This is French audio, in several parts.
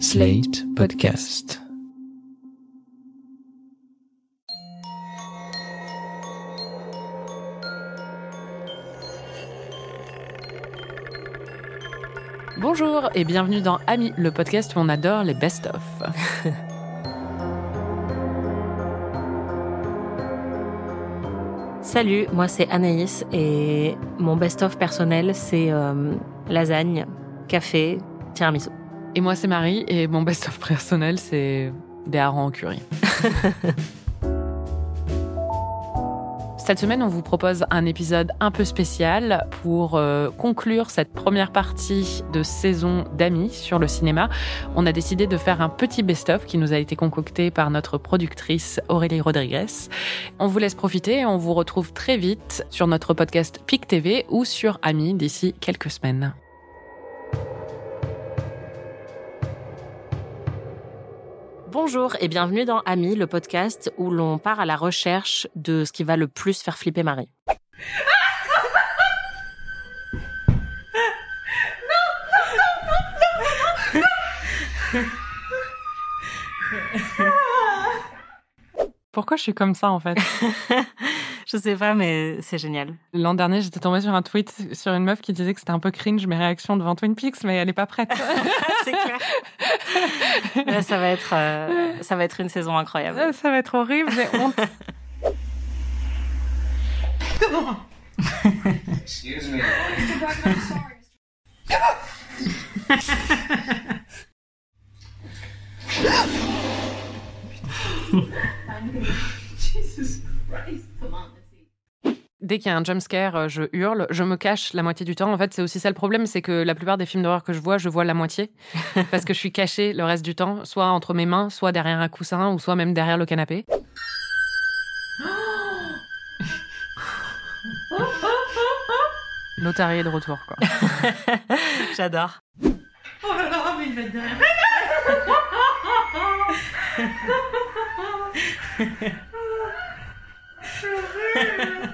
Slate Podcast. Bonjour et bienvenue dans Ami, le podcast où on adore les best-of. Salut, moi c'est Anaïs et mon best-of personnel c'est euh, lasagne, café, tiramisu. Et moi c'est Marie et mon best-of personnel c'est des harengs en curry. Cette semaine, on vous propose un épisode un peu spécial pour euh, conclure cette première partie de saison d'amis sur le cinéma. On a décidé de faire un petit best-of qui nous a été concocté par notre productrice Aurélie Rodriguez. On vous laisse profiter et on vous retrouve très vite sur notre podcast PIC TV ou sur Ami d'ici quelques semaines. Bonjour et bienvenue dans Ami, le podcast où l'on part à la recherche de ce qui va le plus faire flipper Marie. Pourquoi je suis comme ça en fait? Je sais pas, mais c'est génial. L'an dernier, j'étais tombée sur un tweet sur une meuf qui disait que c'était un peu cringe mes réactions devant Twin Peaks, mais elle est pas prête. c'est clair. Là, ça va être, euh, ça va être une saison incroyable. Ça va être horrible, j'ai honte. Excuse me. Dès qu'il y a un jumpscare, euh, je hurle, je me cache la moitié du temps. En fait, c'est aussi ça le problème, c'est que la plupart des films d'horreur que je vois, je vois la moitié. parce que je suis cachée le reste du temps, soit entre mes mains, soit derrière un coussin, ou soit même derrière le canapé. L'otarie est de retour, quoi. J'adore. Oh là là, mais il va être derrière.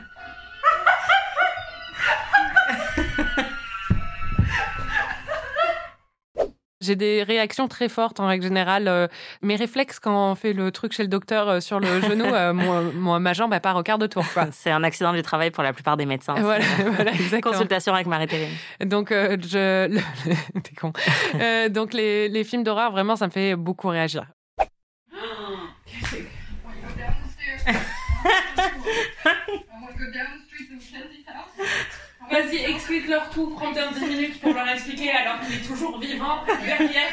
J'ai des réactions très fortes en règle générale. Euh, mes réflexes quand on fait le truc chez le docteur euh, sur le genou, euh, moi, moi, ma jambe, elle part au quart de tour. C'est un accident du travail pour la plupart des médecins. Voilà, voilà, exactement. Consultation avec Marie-Thérèse. Donc, euh, je. T'es con. Euh, donc, les, les films d'horreur, vraiment, ça me fait beaucoup réagir. Vas-y, explique-leur tout. Prends bien 10 minutes pour leur expliquer alors qu'il est toujours vivant derrière.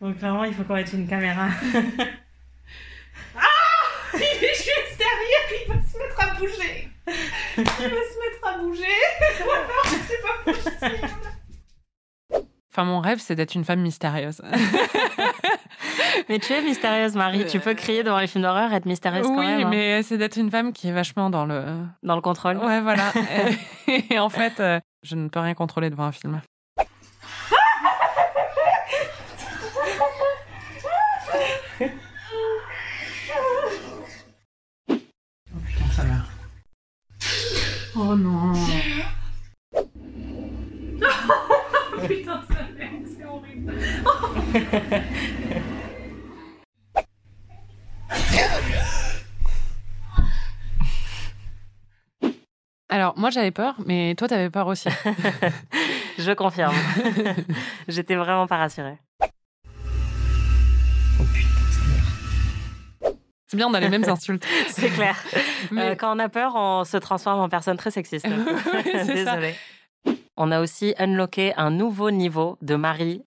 Donc clairement, il faut qu'on mette une caméra. Il est juste derrière, il va se mettre à bouger. Il va se mettre à bouger. Ou alors, c'est pas possible. Enfin, mon rêve, c'est d'être une femme mystérieuse. Mais tu es mystérieuse, Marie. Tu peux crier devant les films d'horreur et être mystérieuse quand oui, même. hein. mais c'est d'être une femme qui est vachement dans le. Dans le contrôle. Ouais, voilà. Et en fait, euh, je ne peux rien contrôler devant un film. Putain, ça meurt. Oh non. Putain, ça. Alors, moi, j'avais peur, mais toi, t'avais peur aussi. Je confirme. J'étais vraiment pas rassurée. Oh putain, ça meurt. C'est bien, on a les mêmes insultes. C'est clair. Mais Euh, quand on a peur, on se transforme en personne très sexiste. c'est ça. Désolée. On a aussi unlocké un nouveau niveau de Marie.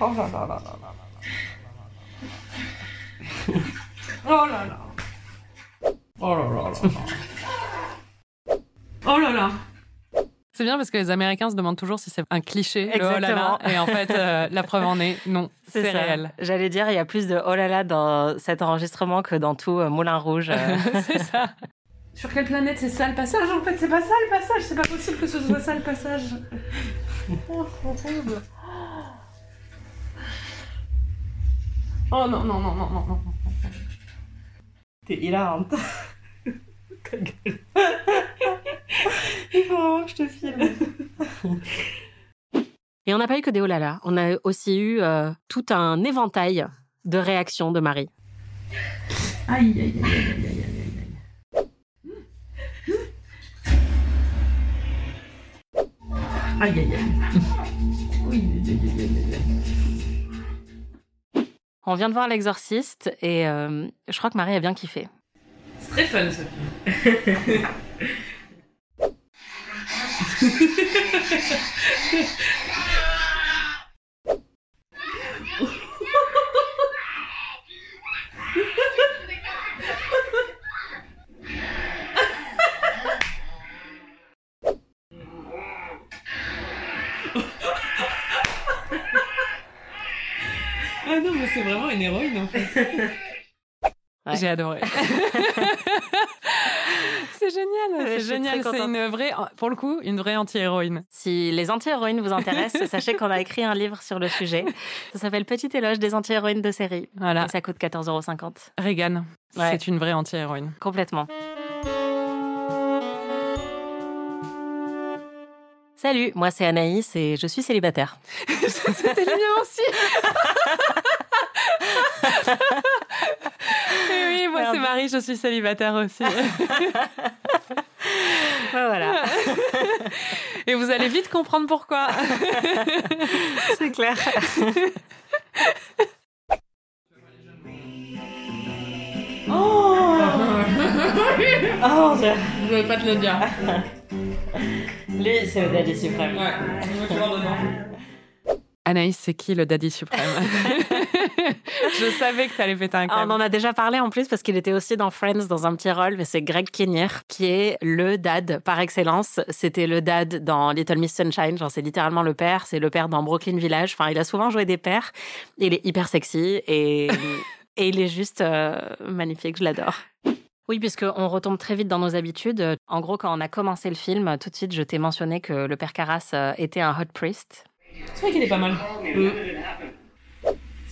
Oh là là là là là là. Oh là là. Oh là là là là. Oh là là. c'est bien parce que les Américains se demandent toujours si c'est un cliché. le oh là là. Exactement. Et en fait, euh, la preuve en est, non, c'est ça. réel. J'allais dire, il y a plus de oh là là dans cet enregistrement que dans tout euh, Moulin Rouge. euh. c'est ça. Sur quelle planète c'est ça le passage En fait, c'est pas ça le passage. C'est pas possible que ce soit ça le passage. Oh, c'est horrible. Oh non, non, non, non, non, non. T'es hilarante. Ta gueule. Il faut vraiment que je te filme. Et on n'a pas eu que des oh là là. On a aussi eu euh, tout un éventail de réactions de Marie. Aïe, aïe, aïe, aïe, aïe, aïe, aïe, aïe. Aïe, aïe, aïe. Oui, aïe, aïe, aïe, aïe, aïe. On vient de voir l'exorciste et euh, je crois que Marie a bien kiffé. C'est très fun ce film. c'est vraiment une héroïne en fait. Ouais. J'ai adoré. c'est génial, c'est génial. C'est une vraie, pour le coup, une vraie anti-héroïne. Si les anti-héroïnes vous intéressent, sachez qu'on a écrit un livre sur le sujet. Ça s'appelle Petit éloge des anti-héroïnes de série. Voilà. Et ça coûte 14,50€. Reagan, Ouais. c'est une vraie anti-héroïne. Complètement. Salut, moi c'est Anaïs et je suis célibataire. C'était le mien aussi. Et oui, moi c'est. Marie, je suis célibataire aussi. voilà, Et vous allez vite comprendre pourquoi. c'est clair. Oh Oh, Je vais pas te le dire. lui c'est le daddy suprême. Ouais. Anaïs, c'est qui le daddy suprême? Je savais que t'allais péter un câble. on en a déjà parlé en plus parce qu'il était aussi dans Friends dans un petit rôle, mais c'est Greg Kinnear qui est le dad par excellence. C'était le dad dans Little Miss Sunshine, genre c'est littéralement le père, c'est le père dans Brooklyn Village. Enfin, il a souvent joué des pères. Il est hyper sexy et, et il est juste euh, magnifique, je l'adore. Oui, puisqu'on retombe très vite dans nos habitudes. En gros, quand on a commencé le film, tout de suite, je t'ai mentionné que le père Carras euh, était un hot priest. C'est vrai qu'il est pas mal. C'est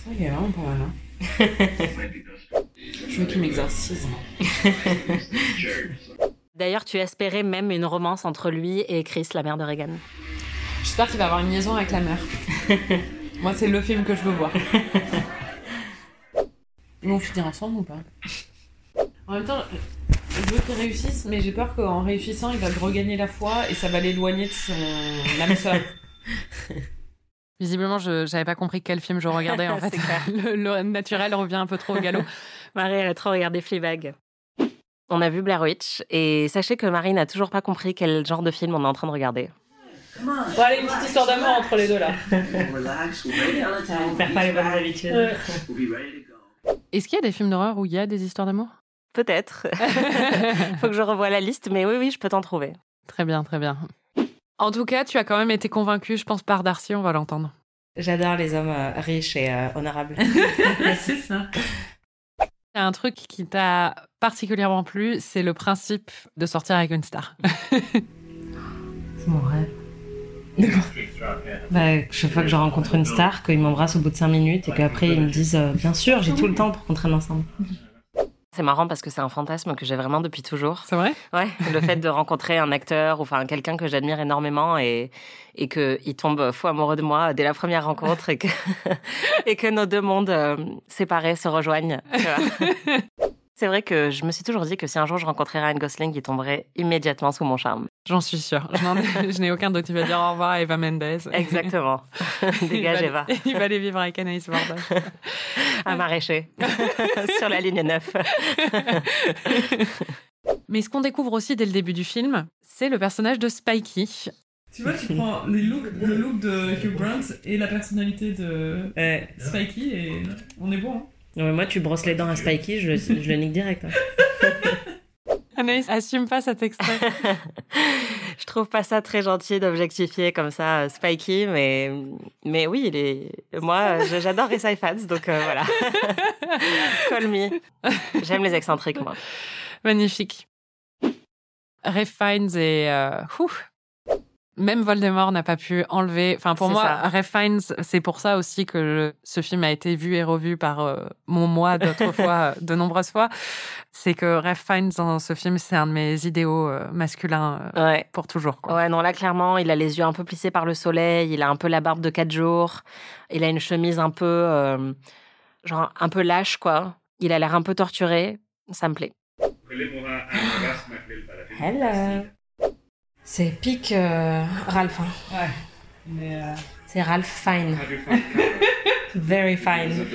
vrai qu'il est vraiment pas mal. Hein. Je veux qu'il m'exorcise. D'ailleurs, tu espérais même une romance entre lui et Chris, la mère de Reagan. J'espère qu'il va avoir une liaison avec la mère. Moi, c'est le film que je veux voir. Ils vont finir ensemble ou pas? En même temps, je veux qu'ils réussissent, mais j'ai peur qu'en réussissant, il va regagner la foi et ça va l'éloigner de son âme sœur. Visiblement, je j'avais pas compris quel film je regardais en fait. Le, le naturel revient un peu trop au galop. Marie, elle a trop regardé Fleabag. On a vu Blair Witch et sachez que Marie n'a toujours pas compris quel genre de film on est en train de regarder. Bon, allez, une petite histoire d'amour entre les deux là. On perd pas les bonnes habitudes. Ouais. Est-ce qu'il y a des films d'horreur où il y a des histoires d'amour? Peut-être. Faut que je revoie la liste, mais oui, oui, je peux t'en trouver. Très bien, très bien. En tout cas, tu as quand même été convaincu, je pense, par Darcy, on va l'entendre. J'adore les hommes euh, riches et euh, honorables. c'est ça. Il y a un truc qui t'a particulièrement plu, c'est le principe de sortir avec une star. C'est mon rêve. Bah, chaque fois que je rencontre une star, qu'ils m'embrassent au bout de 5 minutes et qu'après ils me disent euh, Bien sûr, j'ai tout le temps pour qu'on traîne ensemble. C'est marrant parce que c'est un fantasme que j'ai vraiment depuis toujours. C'est vrai? Ouais, le fait de rencontrer un acteur ou enfin quelqu'un que j'admire énormément et et que il tombe fou amoureux de moi dès la première rencontre et que et que nos deux mondes euh, séparés se rejoignent. tu vois. C'est vrai que je me suis toujours dit que si un jour je rencontrais Ryan Gosling, il tomberait immédiatement sous mon charme. J'en suis sûre. Je n'en ai- je n'ai aucun doute. Il va dire au revoir à Eva Mendes. Exactement. Dégage il Eva. va, Il va aller vivre avec Anaïs Varda. Un maraîcher. Sur la ligne 9. Mais ce qu'on découvre aussi dès le début du film, c'est le personnage de Spikey. Tu vois, tu prends les looks, le look de Hugh Grant et la personnalité de Ouais. Spikey et on est bon. hein. Non, mais moi, tu brosses les dents à Spikey, je, le- je le nique direct. hein. Anaïs assume pas cet extrait. Je trouve pas ça très gentil d'objectifier comme ça euh, Spikey, mais, mais oui, il est... moi, j'adore Resai Fans, donc euh, voilà. Call me. J'aime les excentriques, moi. Magnifique. Ray Fiennes et... euh, Même Voldemort n'a pas pu enlever. Enfin, pour moi, ça. Fiennes, c'est pour ça aussi que ce film a été vu et revu par euh, mon moi d'autrefois, euh, de nombreuses fois. C'est que Ralph Fiennes dans ce film, c'est un de mes idéaux euh, masculins euh, Ouais. pour toujours. Quoi. Ouais, non, là, clairement, il a les yeux un peu plissés par le soleil, il a un peu la barbe de 4 jours, il a une chemise un peu, euh, genre, un peu lâche, quoi. Il a l'air un peu torturé, ça me plaît. Hello. C'est pique euh, Ralph. hein. Ouais. Mais euh, C'est Ralph Fine. Very fine.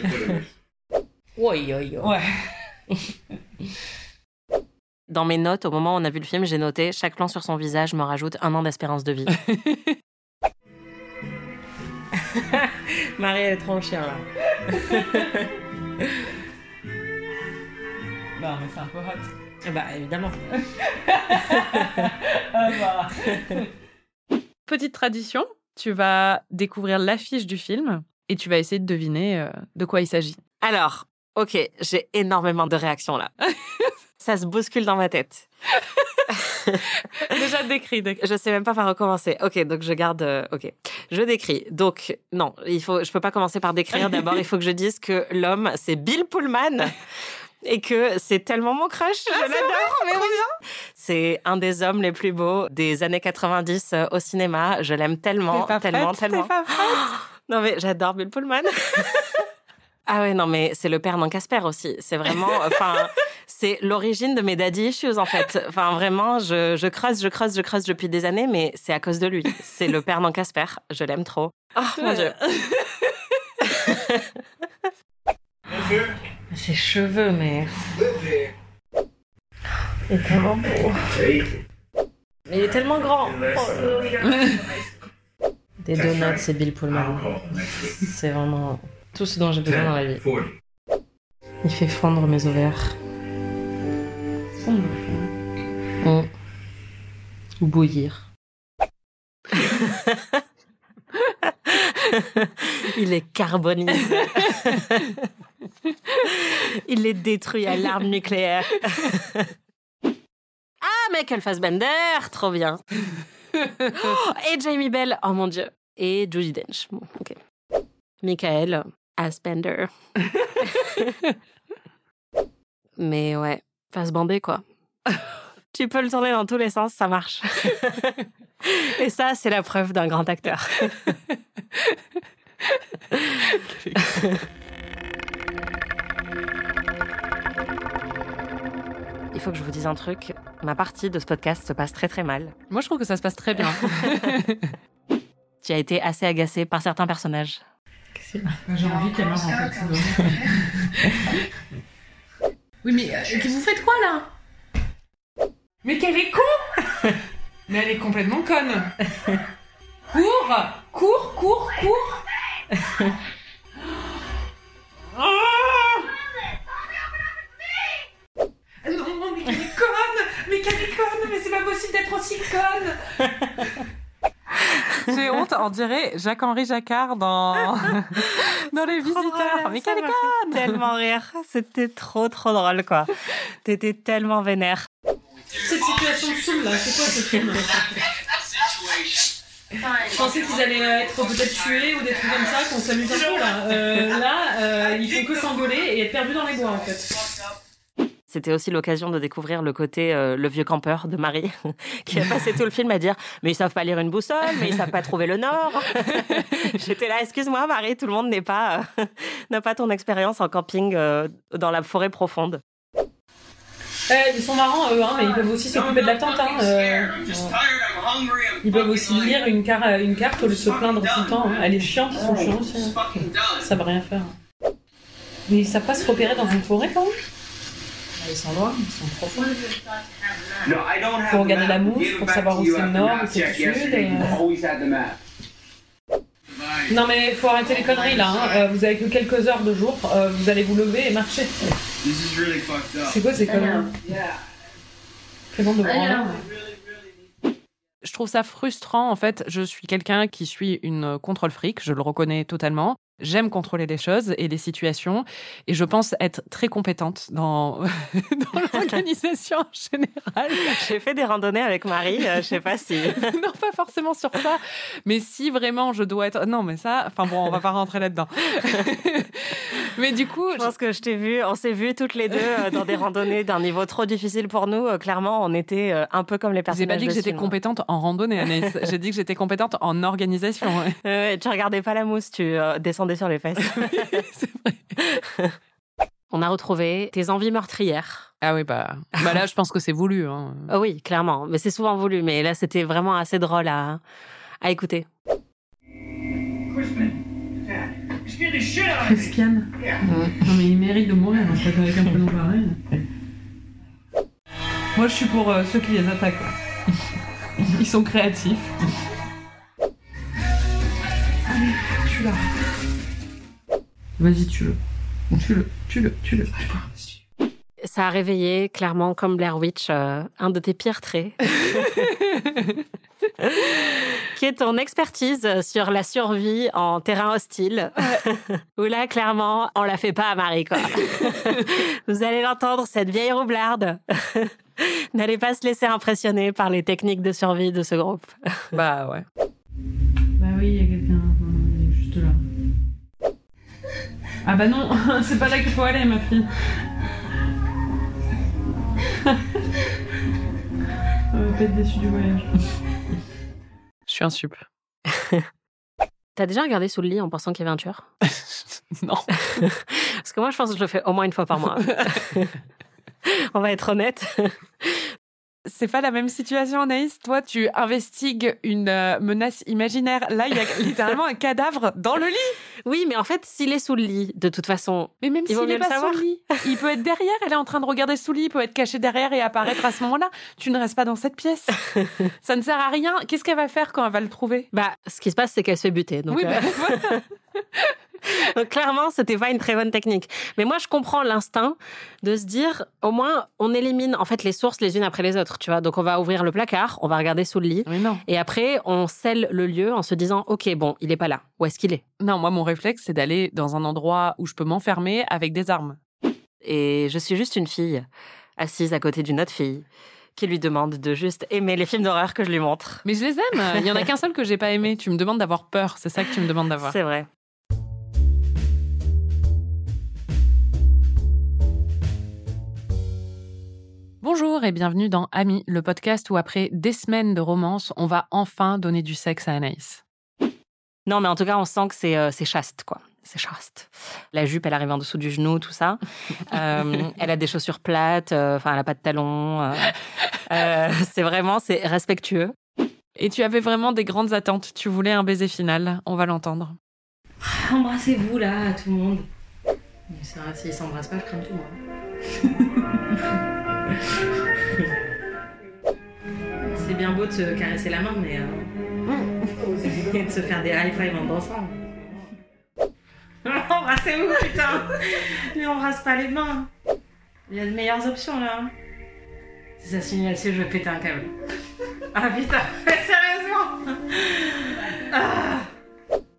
Oui, oui, oui. ouais. Dans mes notes, au moment où on a vu le film, j'ai noté chaque plan sur son visage me rajoute un an d'espérance de vie. Marie, elle est trop en chien, là. Non, mais c'est un peu hot. Bah, évidemment. Ah bah. Petite tradition, tu vas découvrir l'affiche du film et tu vas essayer de deviner euh, de quoi il s'agit. Alors, ok, j'ai énormément de réactions là. Ça se bouscule dans ma tête. Déjà décrit. décrit. Je sais même pas par recommencer. Ok, donc je garde. euh, ok, je décris. Donc non, il faut. Je peux pas commencer par décrire. D'abord, il faut que je dise que l'homme, c'est Bill Pullman. Et que c'est tellement mon crush, je l'adore. C'est un des hommes les plus beaux des années 90 euh, au cinéma. Je l'aime tellement, pas tellement, prête tellement. Pas prête Non mais j'adore Bill Pullman. ah ouais non mais c'est le père d'Anne Casper aussi. C'est vraiment enfin c'est l'origine de mes daddy issues en fait. Enfin vraiment je, je creuse je creuse je creuse depuis des années mais c'est à cause de lui. C'est le père d'Anne Casper. Je l'aime trop. Oh mon dieu. Ses cheveux, mais. Il est tellement beau. Mais il est tellement grand. Des donuts, c'est Bill Pullman. C'est vraiment tout ce dont j'ai besoin dans la vie. Il fait fondre mes ovaires. Mm. Ou bouillir. Il est carbonisé. Il est détruit à l'arme nucléaire. ah, Michael Fassbender, trop bien. Oh, et Jamie Bell, oh mon dieu. Et Judy Dench. Bon, ok. Michael Fassbender. Mais ouais, Fassbender quoi. Tu peux le tourner dans tous les sens, ça marche. Et ça, c'est la preuve d'un grand acteur. Il faut que je vous dise un truc. Ma partie de ce podcast se passe très très mal. Moi, je trouve que ça se passe très bien. Tu as été assez agacée par certains personnages. J'ai envie qu'elle meure en fait. oui, mais euh, vous faites quoi là? Mais qu'elle est con Mais elle est complètement conne. Cours Cours, cours, cours Ah Non, non, mais qu'elle est conne Mais qu'elle est conne Mais c'est pas possible d'être aussi conne J'ai honte, on dirait Jacques-Henri Jacquard dans, dans Les Visiteurs. Mais quelle conne Tellement rire. C'était trop trop drôle quoi. T'étais tellement vénère. Cette situation de film là, c'est quoi ce film Je pensais qu'ils allaient euh, être peut-être tués ou des trucs comme ça, qu'on s'amuse un peu là. Euh, là, euh, ils font que s'engueuler et être perdus dans les bois en fait. C'était aussi l'occasion de découvrir le côté euh, le vieux campeur de Marie, qui a passé tout le film à dire mais ils savent pas lire une boussole, mais ils savent pas trouver le nord. J'étais là, excuse-moi Marie, tout le monde n'est pas euh, n'a pas ton expérience en camping euh, dans la forêt profonde. Euh, ils sont marrants eux, hein, mais ils peuvent aussi s'occuper de la tente. Hein, euh, ils peuvent aussi lire une, car- une carte au lieu de se plaindre tout le temps. hein. Elle est chiante, ils sont chiants aussi. hein. Ils savent rien faire. Mais ils savent pas se repérer dans une forêt quand même Ils sont loin, ils sont profonds. Faut regarder la mousse pour savoir où c'est le nord, où c'est le sud, euh. Non mais faut arrêter les conneries là. hein. Euh, vous avez que quelques heures de jour, euh, vous allez vous lever et marcher. C'est quoi ces conneries bande de. Je trouve ça frustrant. En fait, je suis quelqu'un qui suit une contrôle fric, je le reconnais totalement. J'aime contrôler les choses et les situations et je pense être très compétente dans, dans l'organisation en général. J'ai fait des randonnées avec Marie, euh, je sais pas si. non, pas forcément sur ça, mais si vraiment je dois être. Non, mais ça, enfin bon, on va pas rentrer là-dedans. mais du coup. Je pense que je t'ai vu, on s'est vu toutes les deux euh, dans des randonnées d'un niveau trop difficile pour nous. Euh, clairement, on était un peu comme les personnages. J'ai pas dit que j'étais compétente en randonnée, Anaïs. J'ai dit que j'étais compétente en organisation. Euh, tu regardais pas la mousse, tu euh, sur les fesses. C'est vrai. On a retrouvé tes envies meurtrières. Ah oui, bah, bah là, je pense que c'est voulu. Hein. Ah oui, clairement. Mais c'est souvent voulu. Mais là, c'était vraiment assez drôle à, à écouter. Christian. Non mais il mérite de mourir en fait avec un prénom pareil. Moi je suis pour euh, ceux qui les attaquent. là. Ils sont créatifs. Allez, tue-la. Vas-y, tue-le. Tue-le, tue-le, tue-le. Ça a réveillé, clairement, comme Blair Witch, euh, un de tes pires traits. qui est ton expertise sur la survie en terrain hostile. Où là, clairement, on la fait pas à Marie, quoi. Vous allez l'entendre, cette vieille roublarde. N'allez pas se laisser impressionner par les techniques de survie de ce groupe. Bah ouais. Bah oui, il y a quelqu'un. Ah bah non, c'est pas là qu'il faut aller, ma fille. On va pas être déçu du voyage. Je suis un sup. T'as déjà regardé sous le lit en pensant qu'il y avait un tueur? Non. Parce que moi, je pense que je le fais au moins une fois par mois. On va être honnête. C'est pas la même situation, Anaïs. Toi, tu investigues une euh, menace imaginaire. Là, il y a littéralement un cadavre dans le lit. Oui, mais en fait, s'il est sous le lit, de toute façon, Mais même s'il est pas savoir. sous le lit, il peut être derrière. Elle est en train de regarder sous le lit. Il peut être caché derrière et apparaître à ce moment-là. Tu ne restes pas dans cette pièce. Ça ne sert à rien. Qu'est-ce qu'elle va faire quand elle va le trouver? Bah, ce qui se passe, c'est qu'elle se fait buter. Donc, Oui, euh, bah. donc clairement, c'était pas une très bonne technique. Mais moi, je comprends l'instinct de se dire, au moins, on élimine en fait les sources les unes après les autres. Tu vois, donc on va ouvrir le placard, on va regarder sous le lit. Mais non. Et après, on scelle le lieu en se disant, OK, bon, il est pas là. Où est-ce qu'il est? Non, moi, mon réflexe, c'est d'aller dans un endroit où je peux m'enfermer avec des armes. Et je suis juste une fille, assise à côté d'une autre fille, qui lui demande de juste aimer les films d'horreur que je lui montre. Mais je les aime. Il y en a qu'un seul que j'ai pas aimé. Tu me demandes d'avoir peur. C'est ça que tu me demandes d'avoir. C'est vrai. Bonjour et bienvenue dans Ami, le podcast où après des semaines de romance, on va enfin donner du sexe à Anaïs. Non, mais en tout cas, on sent que c'est euh, chaste, quoi. C'est chaste. La jupe, elle arrive en dessous du genou, tout ça. Euh, elle a des chaussures plates, euh, enfin, elle a pas de talons. euh, euh, c'est vraiment, c'est respectueux. Et tu avais vraiment des grandes attentes. Tu voulais un baiser final. On va l'entendre. Embrassez-vous là, tout le monde. Mais c'est vrai, s'ils s'embrassent pas, je crains tout, moi. c'est bien beau de se caresser la main, mais. Euh... et de se faire des high five en dansant. Embrassez-vous, putain Mais embrasse pas les mains Il y a de meilleures options là. Si ça signe là-dessus, je vais péter un câble. Ah putain, sérieusement ah.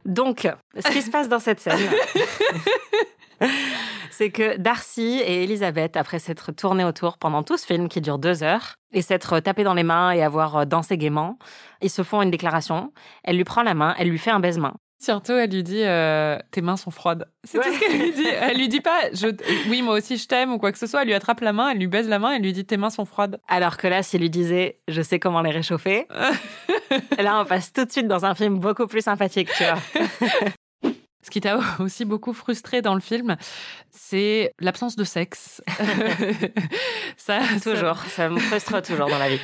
Donc, ce qui se passe dans cette scène, c'est que Darcy et Elisabeth, après s'être tournés autour pendant tout ce film qui dure deux heures, et s'être tapés dans les mains et avoir dansé gaiement, ils se font une déclaration. Elle lui prend la main, elle lui fait un baisement. Surtout, elle lui dit euh, Tes mains sont froides. C'est tout ce qu'elle lui dit. Elle lui dit pas je, Oui, moi aussi je t'aime ou quoi que ce soit. Elle lui attrape la main, elle lui baise la main, elle lui dit Tes mains sont froides. Alors que là, s'il lui disait Je sais comment les réchauffer, là, on passe tout de suite dans un film beaucoup plus sympathique, tu vois. Ce qui t'a aussi beaucoup frustré dans le film, c'est l'absence de sexe. ça, ça- Toujours, ça me frustre toujours dans la vie.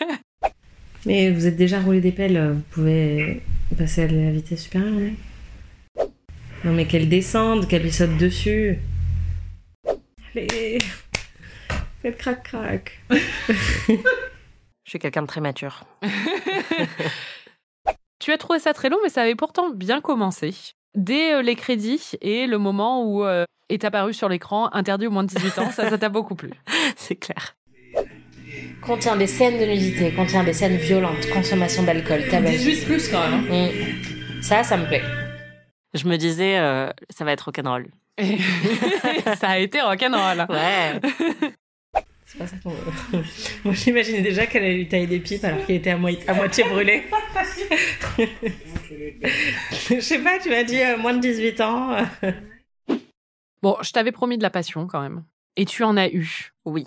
Mais vous êtes déjà roulé des pelles, vous pouvez passer à la vitesse supérieure, non Non mais qu'elle descende, qu'elle lui saute dessus. Allez, faites crac crac. Je suis quelqu'un de très mature. Tu as trouvé ça très long, mais ça avait pourtant bien commencé. Dès euh, les crédits et le moment où euh, est apparu sur l'écran interdit aux moins de 18 ans, ça ça t'a beaucoup plu. C'est clair. Contient des scènes de nudité, contient des scènes violentes, consommation d'alcool, tabac. 18 plus quand même. hein. Mm. Ça, ça me plaît. Je me disais, euh, ça va être rock'n'roll. Ça a été rock'n'roll. Ouais. C'est pas ça qu'on veut. Moi, j'imaginais déjà qu'elle allait lui tailler des pipes alors qu'il était à, moi- à moitié brûlé. Je sais pas, tu m'as dit euh, moins de 18 ans. Bon, je t'avais promis de la passion quand même. Et tu en as eu. Oui.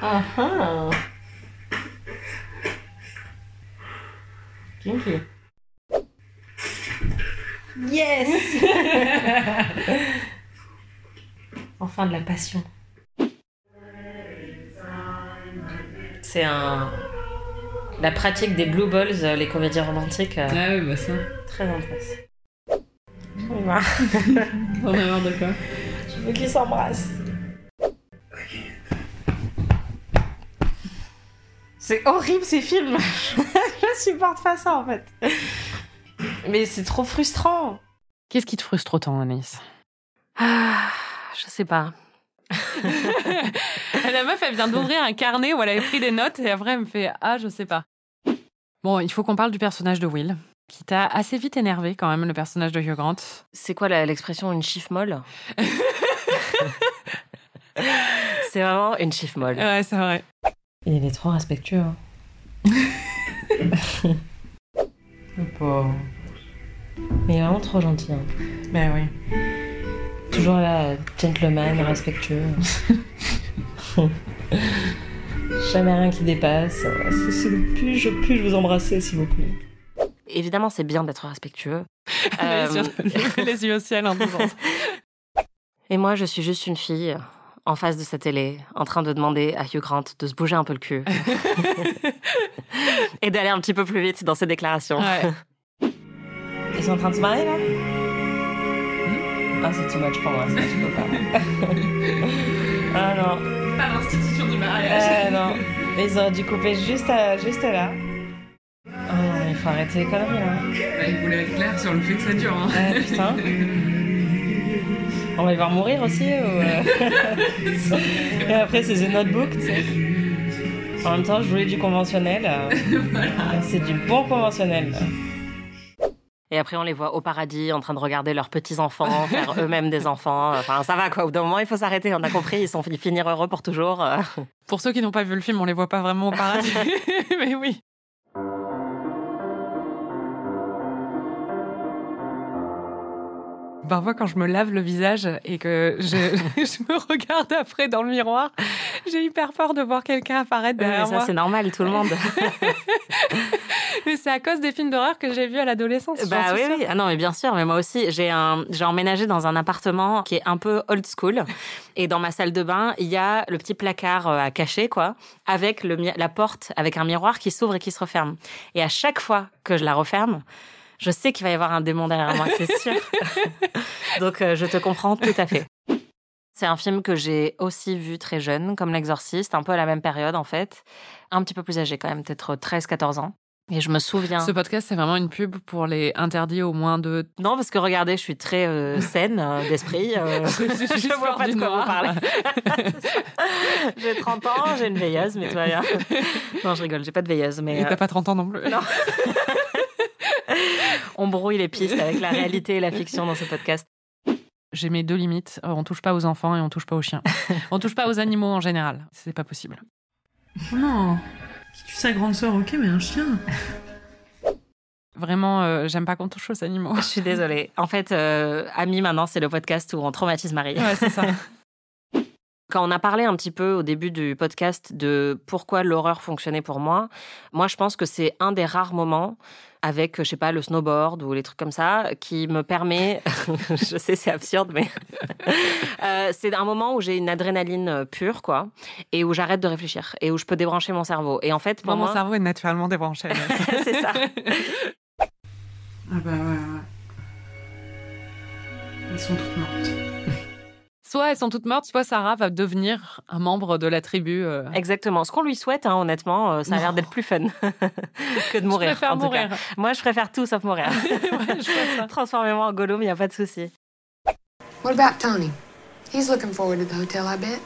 Ah ah. Kinky. Yes Enfin de la passion. C'est un... La pratique des blue balls, euh, les comédies romantiques, euh, Ah oui, bah ça. très intense. On va. On a marre de quoi Je veux qu'ils s'embrassent. C'est horrible ces films. je supporte pas ça en fait. Mais c'est trop frustrant. Qu'est-ce qui te frustre autant, Anaïs Ah, je sais pas. La meuf, elle vient d'ouvrir un carnet où elle avait pris des notes et après elle me fait Ah, je sais pas. Bon, il faut qu'on parle du personnage de Will, qui t'a assez vite énervé quand même, le personnage de Hugh Grant. C'est quoi l'expression une chiffre molle? C'est vraiment une chiffre molle. Ouais, c'est vrai. Il est trop respectueux. hein. Le pauvre. Mais il est vraiment trop gentil. hein. Ben oui. Toujours là, gentleman, respectueux. Jamais rien qui dépasse. C'est- c'est le puis-je, puis-je vous embrasser, s'il vous plaît Évidemment, c'est bien d'être respectueux. Les, Euh, yeux, les yeux au ciel en disant ça. Et moi, je suis juste une fille en face de sa télé, en train de demander à Hugh Grant de se bouger un peu le cul. Et d'aller un petit peu plus vite dans ses déclarations. Ouais. Ils sont en train de se marier là? Ah, c'est too much pour moi, ça, je peux pas. ah non. Pas l'institution du Ah non. Ils auraient dû couper juste, à- juste là. Ah non, il faut arrêter les conneries là. Bah, il voulait être clair sur le fait que ça dure. Hein. Ah putain. On va les voir mourir aussi ou euh, Et après c'est The Notebook, tu sais. En même temps, je voulais du conventionnel. euh, C'est du bon conventionnel. là. Et après, on les voit au paradis en train de regarder leurs petits-enfants, faire eux-mêmes des enfants. Enfin, ça va quoi. Au bout d'un moment, il faut s'arrêter. On a compris, ils sont finir heureux pour toujours. Pour ceux qui n'ont pas vu le film, on les voit pas vraiment au paradis. Mais oui. Parfois, quand je me lave le visage et que je, je me regarde après dans le miroir, j'ai hyper peur de voir quelqu'un apparaître derrière ça, moi. c'est normal, tout le monde. Mais c'est à cause des films d'horreur que j'ai vus à l'adolescence. Bah oui, oui. Ah non, mais bien sûr. Mais moi aussi, j'ai un, j'ai emménagé dans un appartement qui est un peu old school. Et dans ma salle de bain, il y a le petit placard euh, à cacher, quoi, avec le, la porte, avec un miroir qui s'ouvre et qui se referme. Et à chaque fois que je la referme, je sais qu'il va y avoir un démon derrière moi, c'est sûr. Donc, euh, je te comprends tout à fait. C'est un film que j'ai aussi vu très jeune, comme L'Exorciste, un peu à la même période, en fait. Un petit peu plus âgé, quand même, peut-être 13-14 ans. Et je me souviens. Ce podcast, c'est vraiment une pub pour les interdits au moins de. Non, parce que regardez, je suis très euh, saine euh, d'esprit. euh, je vois pas de quoi vous parlez. j'ai 30 ans, j'ai une veilleuse, mais bien. Non, je rigole, j'ai pas de veilleuse, mais Et euh, t'as pas 30 ans non plus. Non. on brouille les pistes avec la réalité et la fiction dans ce podcast. J'ai mes deux limites. Euh, On touche pas aux enfants et on touche pas aux chiens. on touche pas aux animaux en général. C'est pas possible. Oh non Qui tue sa grande sœur, ok, mais un chien Vraiment, euh, j'aime pas qu'on touche aux animaux. Je suis désolée. En fait, euh, Ami, maintenant, c'est le podcast où on traumatise Marie. Ouais, c'est ça. Quand on a parlé un petit peu au début du podcast de pourquoi l'horreur fonctionnait pour moi, moi je pense que c'est un des rares moments avec, je sais pas, le snowboard ou les trucs comme ça, qui me permet, je sais c'est absurde, mais euh, c'est un moment où j'ai une adrénaline pure, quoi, et où j'arrête de réfléchir, et où je peux débrancher mon cerveau. Et en fait, pour Moi, mon cerveau est naturellement débranché. c'est ça. Ah bah ouais, ouais. Elles sont toutes mortes. Soit elles sont toutes mortes, soit Sarah va devenir un membre de la tribu. euh. Exactement. Ce qu'on lui souhaite, hein, honnêtement, euh, ça a l'air d'être plus fun que de mourir. Je préfère en tout cas. mourir. Moi, je préfère tout sauf mourir. Ouais. Transformez-moi en Gollum, il n'y a pas de souci. What about Tony? He's looking forward to the hotel, I bet.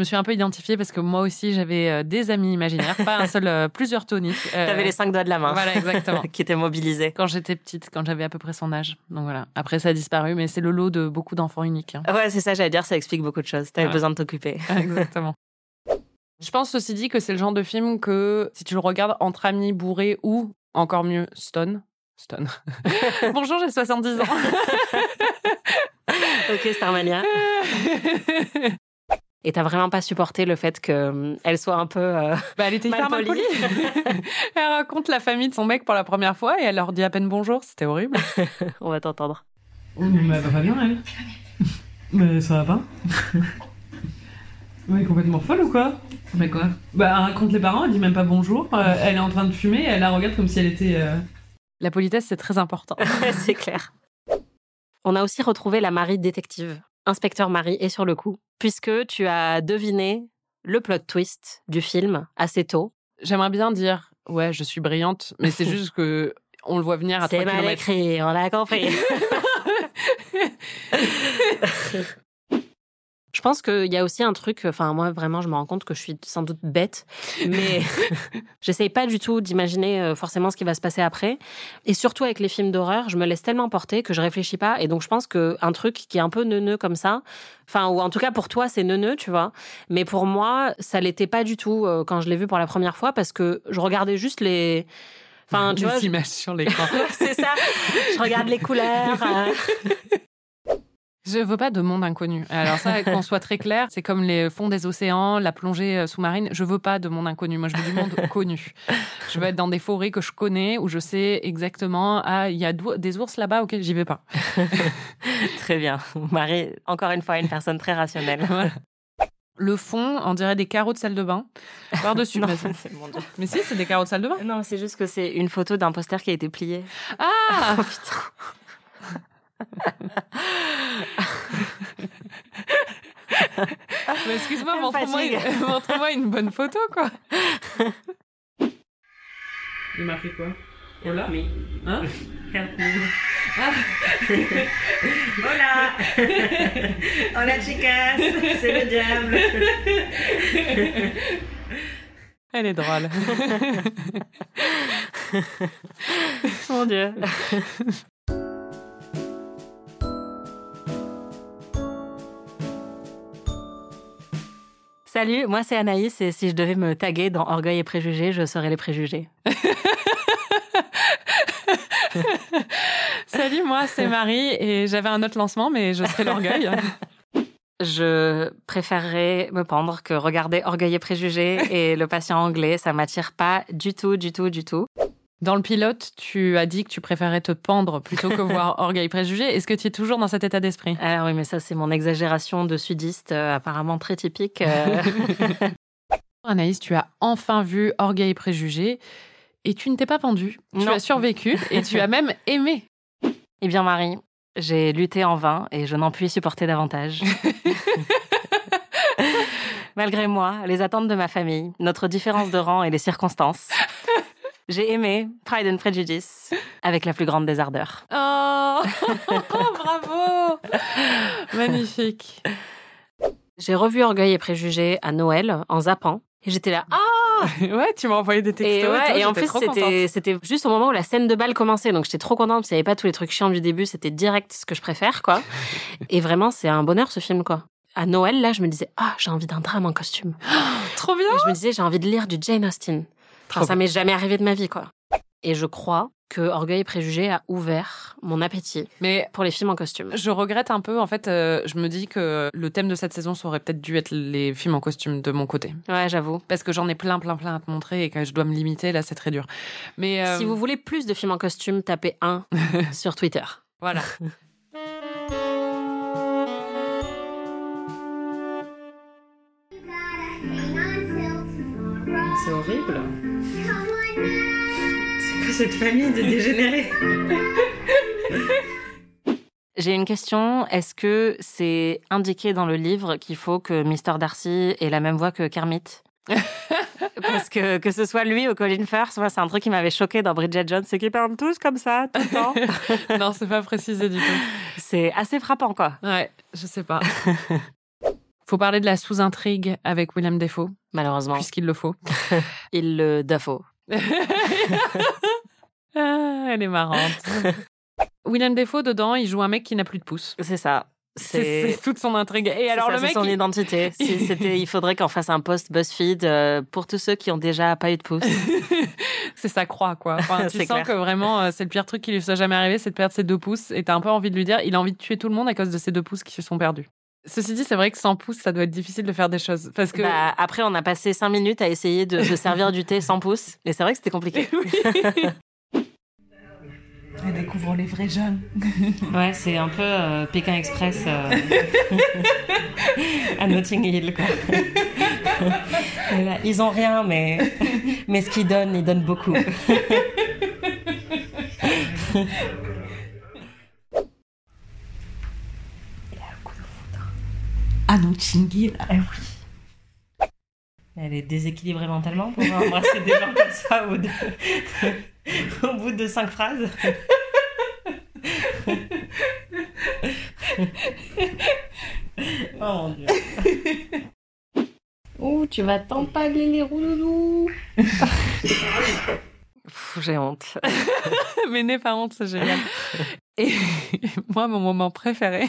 Je me suis un peu identifiée parce que moi aussi, j'avais euh, des amis imaginaires, pas un seul, euh, plusieurs Tony. Euh, T'avais les cinq doigts de la main. Voilà, exactement. qui étaient mobilisés. Quand j'étais petite, quand j'avais à peu près son âge. Donc voilà. Après, ça a disparu, mais c'est le lot de beaucoup d'enfants uniques. hein. Ouais, c'est ça, j'allais dire, ça explique beaucoup de choses. T'avais Ouais. besoin de t'occuper. Exactement. Je pense ceci dit que c'est le genre de film que si tu le regardes entre amis bourrés ou encore mieux stone. Stone. Bonjour, j'ai 70 ans. ok, Starmania. Et t'as vraiment pas supporté le fait qu'elle soit un peu. euh, Bah, elle était hyper mal Malpolie. polie. elle raconte la famille de son mec pour la première fois et elle leur dit à peine bonjour. C'était horrible. On va t'entendre. Oh, mais elle va pas bien, elle. Mais ça va pas. Mais complètement folle ou quoi? Mais quoi? Bah, elle raconte les parents, elle dit même pas bonjour. euh, elle est en train de fumer, elle la regarde comme si elle était. euh, La politesse, c'est très important. c'est clair. On a aussi retrouvé la Marie détective. Inspecteur Marie est sur le coup, puisque tu as deviné le plot twist du film assez tôt. J'aimerais bien dire, ouais, je suis brillante, mais c'est juste que on le voit venir à 3 C'est mal km. écrit, on l'a compris. Je pense qu'il y a aussi un truc, enfin moi vraiment je me rends compte que je suis sans doute bête, mais j'essaye pas du tout d'imaginer euh, forcément ce qui va se passer après. Et surtout avec les films d'horreur, je me laisse tellement porter que je réfléchis pas. Et donc je pense que un truc qui est un peu neuneux comme ça, enfin ou en tout cas pour toi c'est neuneux, tu vois. Mais pour moi ça l'était pas du tout euh, quand je l'ai vu pour la première fois parce que je regardais juste les, enfin tu Les vois, je- images sur l'écran. c'est ça. Je regarde les couleurs. euh, Je veux pas de monde inconnu. Alors ça, qu'on soit très clair, c'est comme les fonds des océans, la plongée euh, sous-marine. Je veux pas de monde inconnu. Moi, je veux du monde connu. Je veux être dans des forêts que je connais, où je sais exactement, ah, il y a des ours là-bas, ok, j'y vais pas. Très bien. Marie, encore une fois, une personne très rationnelle. Voilà. Le fond, on dirait des carreaux de salle de bain. Par-dessus. Mais, mais si, c'est des carreaux de salle de bain. Non, c'est juste que c'est une photo d'un poster qui a été plié. Ah Oh putain. Mais Excuse-moi, montre-moi une, bonne photo, quoi. Il m'a fait quoi? Mais Hein? Help me. Hola. Hola chicas. C'est le diable. Elle est drôle. Mon Dieu. Salut, moi c'est Anaïs et si je devais me taguer dans Orgueil et Préjugés, je serais les préjugés. Salut, moi, c'est Marie et j'avais un autre lancement, mais je serai l'orgueil. Je préférerais me pendre que regarder Orgueil et Préjugés et Le Patient Anglais, ça m'attire pas du tout, du tout, du tout. Dans le pilote, tu as dit que tu préférais te pendre plutôt que voir Orgueil Préjugé. Est-ce que tu es toujours dans cet état d'esprit? Alors oui, mais ça c'est mon exagération de sudiste, euh, apparemment très typique. euh. Anaïs, tu as enfin vu Orgueil Préjugé et tu ne t'es pas pendu. Tu Non. as survécu et tu as même aimé. Eh bien Marie, j'ai lutté en vain et je n'en puis supporter davantage. Malgré moi, les attentes de ma famille, notre différence de rang et les circonstances, j'ai aimé Pride and Prejudice avec la plus grande des ardeurs. Oh, bravo Magnifique. J'ai revu Orgueil et Préjugés à Noël en zappant et j'étais là ah Ouais, tu m'as envoyé des textos. et, ouais, toi, et en plus c'était juste au moment où la scène de bal commençait donc j'étais trop contente parce qu'il n'y avait pas tous les trucs chiants du début c'était direct ce que je préfère quoi et vraiment c'est un bonheur ce film quoi à Noël là je me disais ah j'ai envie d'un drame en costume Trop bien Et je me disais, j'ai envie de lire du Jane Austen. Enfin, ça m'est jamais arrivé de ma vie, quoi. Et je crois que Orgueil et Préjugés a ouvert mon appétit Mais pour les films en costume. je regrette un peu, en fait, euh, je me dis que le thème de cette saison, ça aurait peut-être dû être les films en costume de mon côté. Ouais, j'avoue. Parce que j'en ai plein, plein, plein à te montrer et que je dois me limiter, là, c'est très dur. Mais euh, Si vous voulez plus de films en costume, tapez un sur Twitter. voilà. C'est horrible. Cette famille de dégénérés J'ai une question. Est-ce que c'est indiqué dans le livre qu'il faut que Mr. Darcy ait la même voix que Kermit? Parce que que ce soit lui ou Colin Firth, moi, c'est un truc qui m'avait choqué dans Bridget Jones, c'est qu'ils parlent tous comme ça, tout le temps. non, c'est pas précisé du tout. c'est assez frappant, quoi. Ouais, je sais pas. Faut parler de la sous-intrigue avec William Defoe, Malheureusement, puisqu'il le faut. il le Dafoe. Ah, elle est marrante. William Defoe, dedans, il joue un mec qui n'a plus de pouce. C'est ça. C'est toute son intrigue. Et C'est alors, ça, le c'est mec. son il- identité. Il faudrait qu'on fasse un post BuzzFeed euh, pour tous ceux qui ont déjà pas eu de pouce. c'est sa croix, quoi. Enfin, tu sens clair. que vraiment, euh, c'est le pire truc qui lui soit jamais arrivé, c'est de perdre ses deux pouces. Et t'as un peu envie de lui dire, il a envie de tuer tout le monde à cause de ses deux pouces qui se sont perdus. Ceci dit, c'est vrai que sans pouces, ça doit être difficile de faire des choses. Parce que. Bah, après, on a passé cinq minutes à essayer de se servir du thé sans pouce. Et c'est vrai que c'était compliqué. Elle découvre les vrais jeunes. Ouais, c'est un peu euh, Pékin Express euh, à Notting Hill, quoi. Là, ils ont rien, mais, mais ce qu'ils donnent, ils donnent beaucoup. Non, Chingy, là. Elle est déséquilibrée mentalement pour embrasser des gens comme ça au, bout de- au bout de cinq phrases. oh mon dieu. Ouh, tu vas t'empaler les rouloulous. J'ai honte. Mais n'est pas honte, c'est génial. Et moi, mon moment préféré,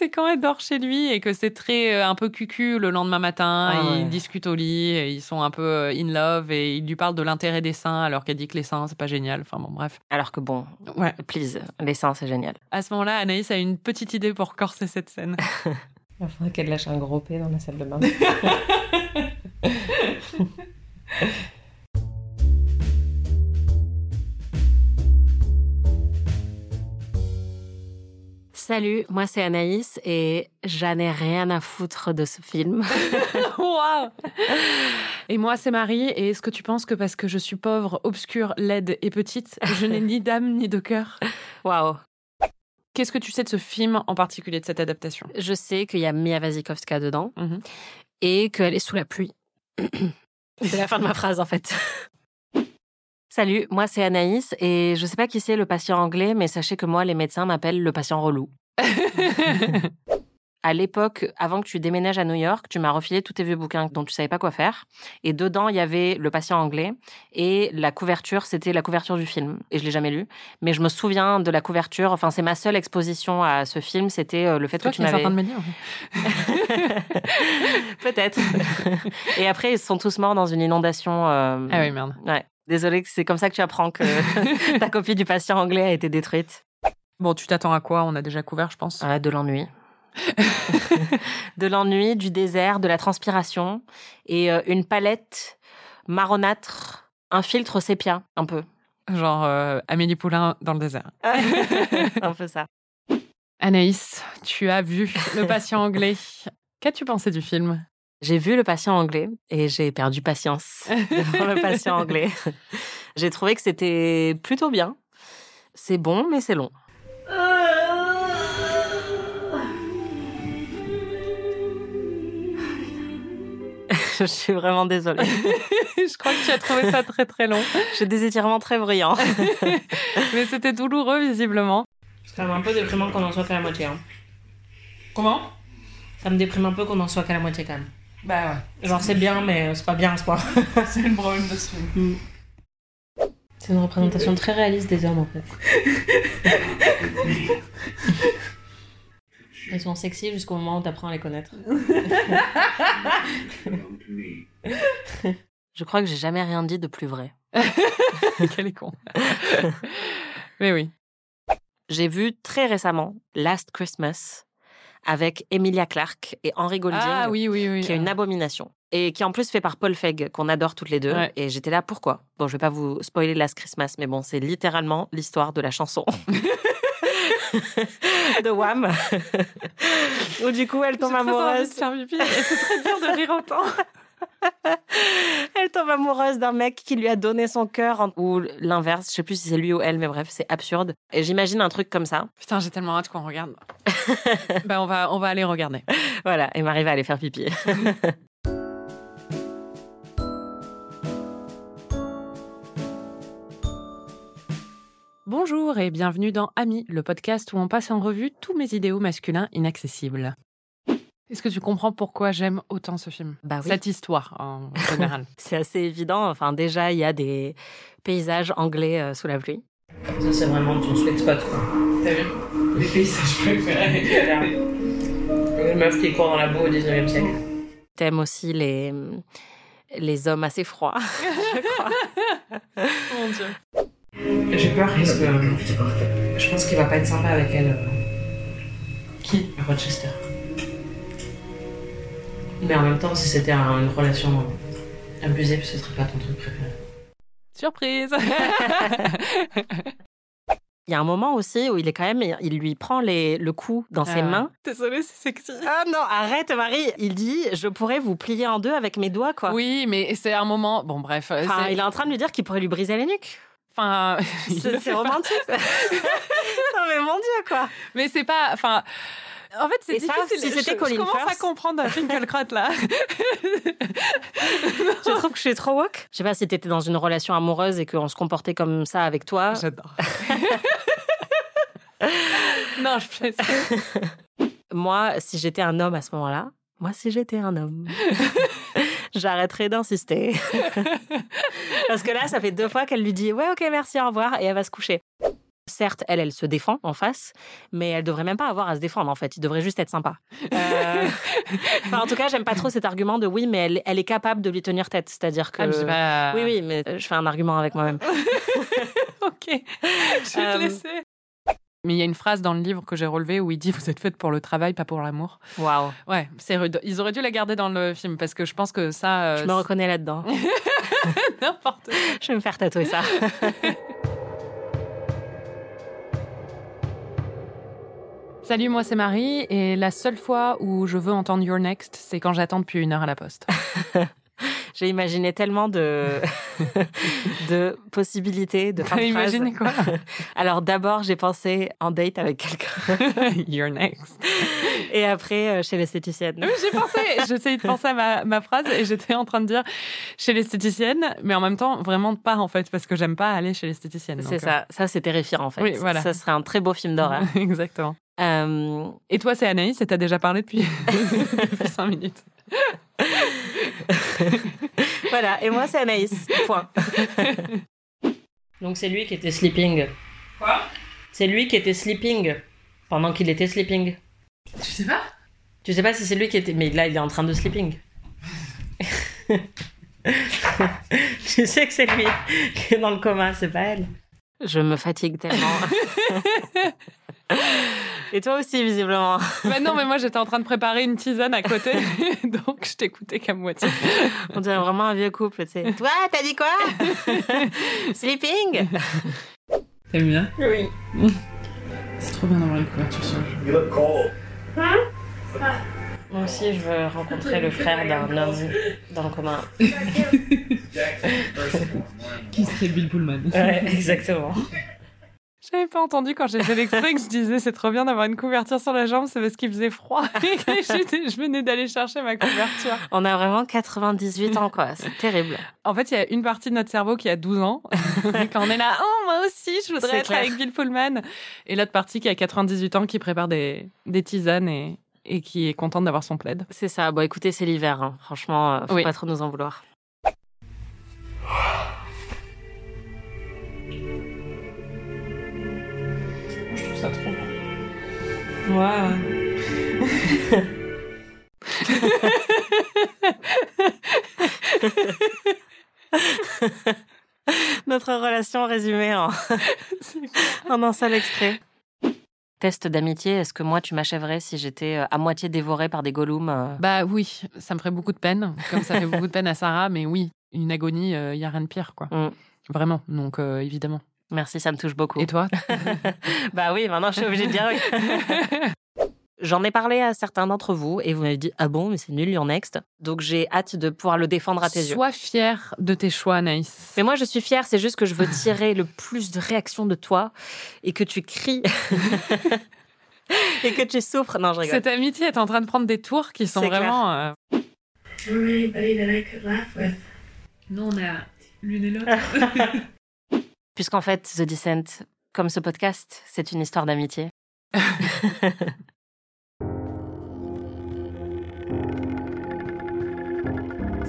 c'est quand elle dort chez lui et que c'est très euh, un peu cucu le lendemain matin. Ah Ils ouais. discutent au lit, et ils sont un peu euh, in love et il lui parle de l'intérêt des seins alors qu'elle dit que les seins c'est pas génial. Enfin bon, bref. Alors que bon, Ouais. please, les seins, c'est génial. À ce moment-là, Anaïs a une petite idée pour corser cette scène. Il faudrait qu'elle lâche un gros P dans la salle de bain. Salut, moi c'est Anaïs et j'en ai rien à foutre de ce film. Waouh Et moi, c'est Marie. Et est-ce que tu penses que parce que je suis pauvre, obscure, laide et petite, je n'ai ni d'âme ni de cœur? Waouh. Qu'est-ce que tu sais de ce film en particulier, de cette adaptation? Je sais qu'il y a Mia Wasikowska dedans Mhm. et qu'elle est sous la pluie. c'est la fin de ma phrase en fait. Salut, moi c'est Anaïs et je sais pas qui c'est le patient anglais, mais sachez que moi les médecins m'appellent le patient relou. À l'époque, avant que tu déménages à New York, tu m'as refilé tous tes vieux bouquins dont tu savais pas quoi faire. Et dedans, il y avait le patient anglais et la couverture, c'était la couverture du film. Et je l'ai jamais lu, mais je me souviens de la couverture. Enfin, c'est ma seule exposition à ce film, c'était euh, le fait que tu m'avais. de me dire. Peut-être. et après, ils sont tous morts dans une inondation. euh, Ah oui, merde. Ouais. Désolée, c'est comme ça que tu apprends que ta copie du patient anglais a été détruite. Bon, tu t'attends à quoi? On a déjà couvert, je pense. Ah, de l'ennui. de l'ennui, du désert, de la transpiration et euh, une palette marronâtre, un filtre sépia, un peu. Genre euh, Amélie Poulain dans le désert. un peu ça. Anaïs, tu as vu Le patient anglais. Qu'as-tu pensé du film? J'ai vu le patient anglais et j'ai perdu patience devant le patient anglais. J'ai trouvé que c'était plutôt bien. C'est bon, mais c'est long. Je suis vraiment désolée. Je crois que tu as trouvé ça très très long. J'ai des étirements très brillants. Mais c'était douloureux, visiblement. C'est quand même un peu déprimant qu'on en soit qu'à la moitié. hein. Comment? Ça me déprime un peu qu'on en soit qu'à la moitié quand même. Bah Genre c'est bien, mais c'est pas bien à ce point. ouais, c'est le problème de ce film. C'est une représentation très réaliste des hommes en fait. Ils sont sexy jusqu'au moment où t'apprends à les connaître. Je crois que j'ai jamais rien dit de plus vrai. Quel est con. Mais oui. J'ai vu très récemment Last Christmas avec Emilia Clarke et Henry Golding. Ah oui, oui, oui. qui est une abomination. Et qui en plus fait par Paul Feig, qu'on adore toutes les deux. Ouais. Et j'étais là, pourquoi? Bon, je vais pas vous spoiler Last Christmas, mais bon, c'est littéralement l'histoire de la chanson. de Wham. Où du coup, elle tombe amoureuse. c'est très dur de rire autant. Elle tombe amoureuse d'un mec qui lui a donné son cœur, ou l'inverse, je sais plus si c'est lui ou elle, mais bref, c'est absurde. Et j'imagine un truc comme ça. Putain, j'ai tellement hâte qu'on regarde. bah, on va, on va aller regarder. Voilà, et Marie va aller faire pipi. Bonjour et bienvenue dans Ami, le podcast où on passe en revue tous mes idéaux masculins inaccessibles. Est-ce que tu comprends pourquoi j'aime autant ce film? Bah oui. Cette histoire, en général. C'est assez évident. Enfin, déjà, il y a des paysages anglais euh, sous la pluie. Ça, c'est vraiment ton sweet spot, quoi. T'as vu? Les paysages préférés. Une meuf qui court dans la boue au 19e siècle. T'aimes aussi les, les hommes assez froids, je crois. Mon Dieu. J'ai peur parce que je pense qu'il va pas être sympa avec elle. Qui? Rochester. Mais en même temps, si c'était un- une relation abusive, ce serait pas ton truc préféré. Surprise Il y a un moment aussi où il est quand même, il lui prend les, le cou dans ses Ah. mains. Désolée, c'est sexy. Ah non, arrête Marie. Il dit, je pourrais vous plier en deux avec mes doigts, quoi. Oui, mais c'est un moment. Bon, bref. Enfin, il est en train de lui dire qu'il pourrait lui briser les nuques. Enfin, C'est romantique. non mais mon dieu, quoi. Mais c'est pas. Enfin. En fait, c'est difficile. si c'était je, Colin je commence Firth- à comprendre Finkelkraut là. Je trouve que je suis trop woke. Je sais pas si t'étais dans une relation amoureuse et qu'on se comportait comme ça avec toi. J'adore. non, je plaisante. Moi, si j'étais un homme à ce moment-là, moi, si j'étais un homme, j'arrêterais d'insister. Parce que là, ça fait deux fois qu'elle lui dit Ouais, ok, merci, au revoir, et elle va se coucher. Certes, elle, elle se défend en face, mais elle devrait même pas avoir à se défendre en fait. Il devrait juste être sympa. Euh, enfin, en tout cas, j'aime pas trop cet argument de oui, mais elle, elle est capable de lui tenir tête. C'est-à-dire que. Ah, mais pas- Oui, oui, mais euh, je fais un argument avec moi-même. ok. Je vais Euh, te laisser. Mais il y a une phrase dans le livre que j'ai relevée où il dit Vous êtes faite pour le travail, pas pour l'amour. Waouh. Ouais, c'est rude. Ils auraient dû la garder dans le film parce que je pense que ça. euh, Je me reconnais là-dedans. n'importe quoi. Je vais me faire tatouer ça. Salut, moi c'est Marie et la seule fois où je veux entendre Your Next, c'est quand j'attends depuis une heure à la poste. J'ai imaginé tellement de, de possibilités, de T'as imaginé quoi? Alors d'abord, j'ai pensé en date avec quelqu'un. Your Next. Et après, euh, chez l'esthéticienne. Oui, j'ai pensé, j'essayais de penser à ma, ma phrase et j'étais en train de dire chez l'esthéticienne, mais en même temps, vraiment pas en fait, parce que j'aime pas aller chez l'esthéticienne. C'est ça. Ça, c'est terrifiant, en fait. Oui, voilà. Ça serait un très beau film euh, d'horreur. Exactement. Euh, Et toi, c'est Anaïs et t'as déjà parlé depuis, depuis cinq minutes. voilà. Et moi, c'est Anaïs. Point. Donc, c'est lui qui était sleeping. Quoi? C'est lui qui était sleeping pendant qu'il était sleeping. Tu sais pas? Tu sais pas si c'est lui qui était. Mais là, il est en train de sleeping. tu sais que c'est lui qui est dans le coma, c'est pas elle. Je me fatigue tellement. Et toi aussi, visiblement. Bah non, mais moi j'étais en train de préparer une tisane à côté, donc je t'écoutais qu'à moitié. On dirait vraiment un vieux couple, tu sais. Toi, t'as dit quoi? Sleeping? T'aimes bien Oui. C'est trop bien d'avoir une couverture sur le jeu. You look cold. Moi aussi, je veux rencontrer le frère d'un homme dans le coma. Qui serait Bill Pullman Ouais, exactement. J'avais pas entendu quand j'ai fait l'extrait que je disais c'est trop bien d'avoir une couverture sur la jambe, c'est parce qu'il faisait froid. Et je venais d'aller chercher ma couverture. On a vraiment 98 ans, quoi. C'est terrible. En fait, il y a une partie de notre cerveau qui a 12 ans. quand on est là, oh, moi aussi, je voudrais être clair. avec Bill Pullman. Et l'autre partie qui a 98 ans, qui prépare des, des tisanes et, et qui est contente d'avoir son plaid. C'est ça. Bon, écoutez, c'est l'hiver. hein. Franchement, euh, faut Oui. pas trop nous en vouloir. Ouais. Notre relation résumée en, en un seul extrait. Test d'amitié, est-ce que moi tu m'achèverais si j'étais euh, à moitié dévorée par des golems euh, Bah oui, ça me ferait beaucoup de peine, comme ça fait beaucoup de peine à Sarah, mais oui, une agonie, il y a rien de pire, quoi. Mm. Vraiment, donc euh, évidemment. Merci, ça me touche beaucoup. Et toi Bah oui, maintenant je suis obligée de dire oui. J'en ai parlé à certains d'entre vous et vous m'avez dit ah bon mais c'est nul Your Next donc j'ai hâte de pouvoir le défendre à tes yeux. Sois fière de tes choix, Anaïs. Mais moi je suis fière, c'est juste que je veux tirer le plus de réactions de toi et que tu cries et que tu souffres. Non je rigole. Cette amitié est en train de prendre des tours qui sont vraiment. euh. Nous, on a l'une et l'autre. Puisqu'en fait The Descent, comme ce podcast, c'est une histoire d'amitié.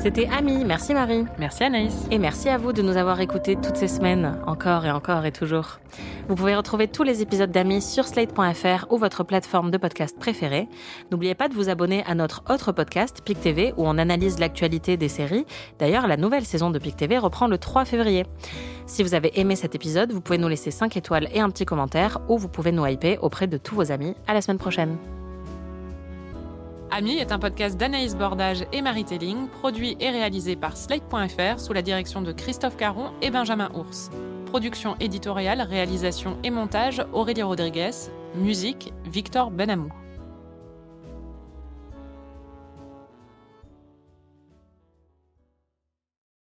C'était Ami, merci Marie. Merci Anaïs. Et merci à vous de nous avoir écoutés toutes ces semaines, encore et encore et toujours. Vous pouvez retrouver tous les épisodes d'Ami sur slate.fr ou votre plateforme de podcast préférée. N'oubliez pas de vous abonner à notre autre podcast, PIC TV, où on analyse l'actualité des séries. D'ailleurs, la nouvelle saison de PIC TV reprend le 3 février. Si vous avez aimé cet épisode, vous pouvez nous laisser 5 étoiles et un petit commentaire, ou vous pouvez nous hyper auprès de tous vos amis. À la semaine prochaine. Ami est un podcast d'Anaïs Bordage et Marie Telling, produit et réalisé par Slate.fr sous la direction de Christophe Caron et Benjamin Ours. Production éditoriale, réalisation et montage Aurélie Rodriguez. Musique Victor Benamou.